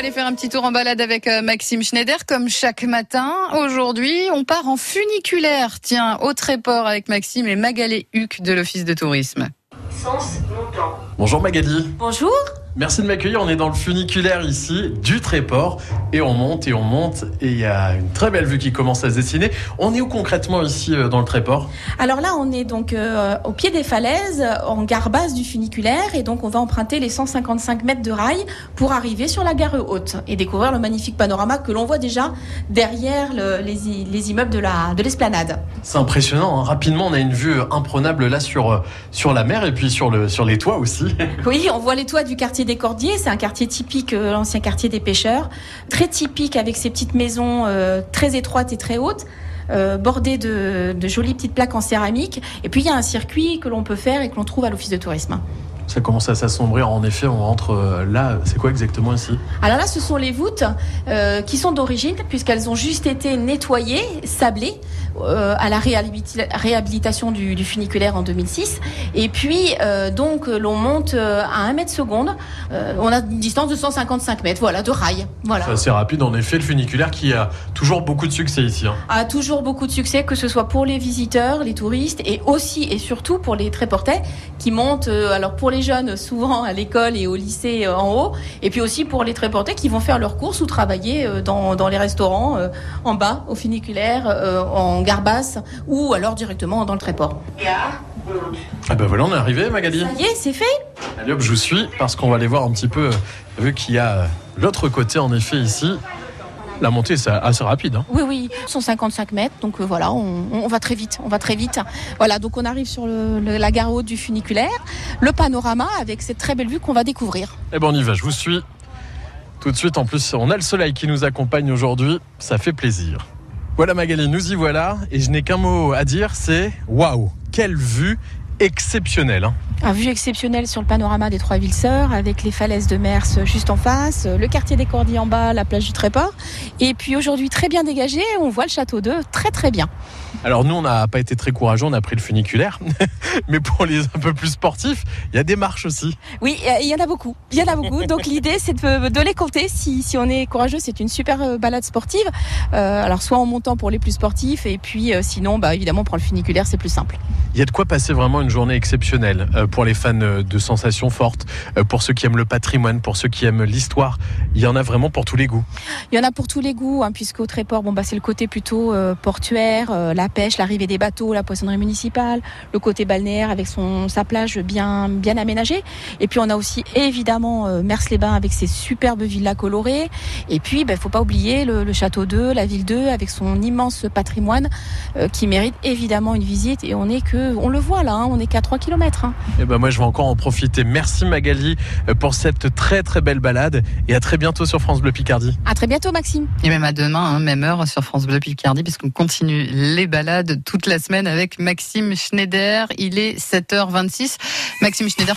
aller faire un petit tour en balade avec euh, Maxime Schneider comme chaque matin. Aujourd'hui, on part en funiculaire. Tiens, au Tréport avec Maxime et Magalé Huc de l'Office de tourisme. Sens montant. Bonjour Magali. Bonjour. Merci de m'accueillir. On est dans le funiculaire ici du Tréport et on monte et on monte et il y a une très belle vue qui commence à se dessiner. On est où concrètement ici euh, dans le Tréport? Alors là, on est donc euh, au pied des falaises, en gare basse du funiculaire, et donc on va emprunter les 155 mètres de rail pour arriver sur la gare haute et découvrir le magnifique panorama que l'on voit déjà derrière le- les, immeubles de la de l'esplanade. C'est impressionnant. hein. Rapidement, on a une vue imprenable là sur euh, sur la mer et puis sur le sur les toits aussi. Oui, on voit les toits du quartier des Cordiers. C'est un quartier typique, euh, l'ancien quartier des pêcheurs, très typique avec ses petites maisons euh, très étroites et très hautes. euh, bordées de, de jolies petites plaques en céramique. Et puis il y a un circuit que l'on peut faire et que l'on trouve à l'office de tourisme. Ça commence à s'assombrir. En effet, on rentre là. C'est quoi exactement ici? Alors là, ce sont les voûtes euh, qui sont d'origine, puisqu'elles ont juste été nettoyées, sablées, à la réhabili- réhabilitation du, du funiculaire en 2006. Et puis, euh, donc, l'on monte euh, à 1 mètre seconde. Euh, on a une distance de 155 mètres, voilà, de rail. Voilà. C'est assez rapide. En effet, le funiculaire qui a toujours beaucoup de succès ici. hein. A toujours beaucoup de succès, que ce soit pour les visiteurs, les touristes, et aussi et surtout pour les tréportais qui montent, euh, alors pour les jeunes, souvent à l'école et au lycée euh, en haut, et puis aussi pour les tréportais qui vont faire leurs courses ou travailler euh, dans, dans les restaurants euh, en bas, au funiculaire, euh, en gare basse, ou alors directement dans le tréport. Ah ben voilà, on est arrivé, Magali. Ça y est, c'est fait Allez hop, je vous suis parce qu'on va aller voir un petit peu, euh, vu qu'il y a euh, l'autre côté en effet ici. La montée c'est assez rapide. hein. Oui, oui, 155 mètres, donc euh, voilà, on, on va très vite, on va très vite. Voilà, donc on arrive sur le- le- la gare haute du funiculaire, le panorama avec cette très belle vue qu'on va découvrir. Eh ben on y va, je vous suis. Tout de suite, en plus, on a le soleil qui nous accompagne aujourd'hui, ça fait plaisir. Voilà Magali, nous y voilà, et je n'ai qu'un mot à dire, c'est waouh, quelle vue exceptionnelle. hein. Un vue exceptionnelle sur le panorama des trois villes sœurs, avec les falaises de Mers juste en face, le quartier des Cordiers en bas, la plage du Tréport. Et puis aujourd'hui très bien dégagé, on voit le château d'Eux très très bien. Alors nous, on n'a pas été très courageux, on a pris le funiculaire, mais pour les un peu plus sportifs, il y a des marches aussi. Oui, il y en a beaucoup, il y en a beaucoup. Donc l'idée c'est de, de les compter. Si, si on est courageux, c'est une super euh, balade sportive. Euh, alors soit en montant pour les plus sportifs, et puis euh, sinon, bah, évidemment, pour le funiculaire, c'est plus simple. Il y a de quoi passer vraiment une journée exceptionnelle euh, pour les fans euh, de sensations fortes, euh, pour ceux qui aiment le patrimoine, pour ceux qui aiment l'histoire. Il y en a vraiment pour tous les goûts. Il y en a pour tous les goûts, hein, puisqu'au Tréport, bon, bah, c'est le côté plutôt portuaire, la pêche, l'arrivée des bateaux, la poissonnerie municipale, le côté balnéaire avec son, sa plage bien, bien aménagée. Et puis on a aussi évidemment euh, Mers-les-Bains avec ses superbes villas colorées. Et puis, il ne faut pas oublier le, le château d'Eux, la ville d'Eux, avec son immense patrimoine qui mérite évidemment une visite. Et on est que, on le voit là, hein, on est qu'à 3 km. Et ben moi, je vais encore en profiter. Merci Magali euh, pour cette très très belle balade et à très bientôt sur France Bleu Picardie. À très bientôt, Maxime. Et même à demain, hein, même heure sur France Bleu Picardie, puisqu'on continue les balades toute la semaine avec Maxime Schneider. Il est 7h26. Maxime Schneider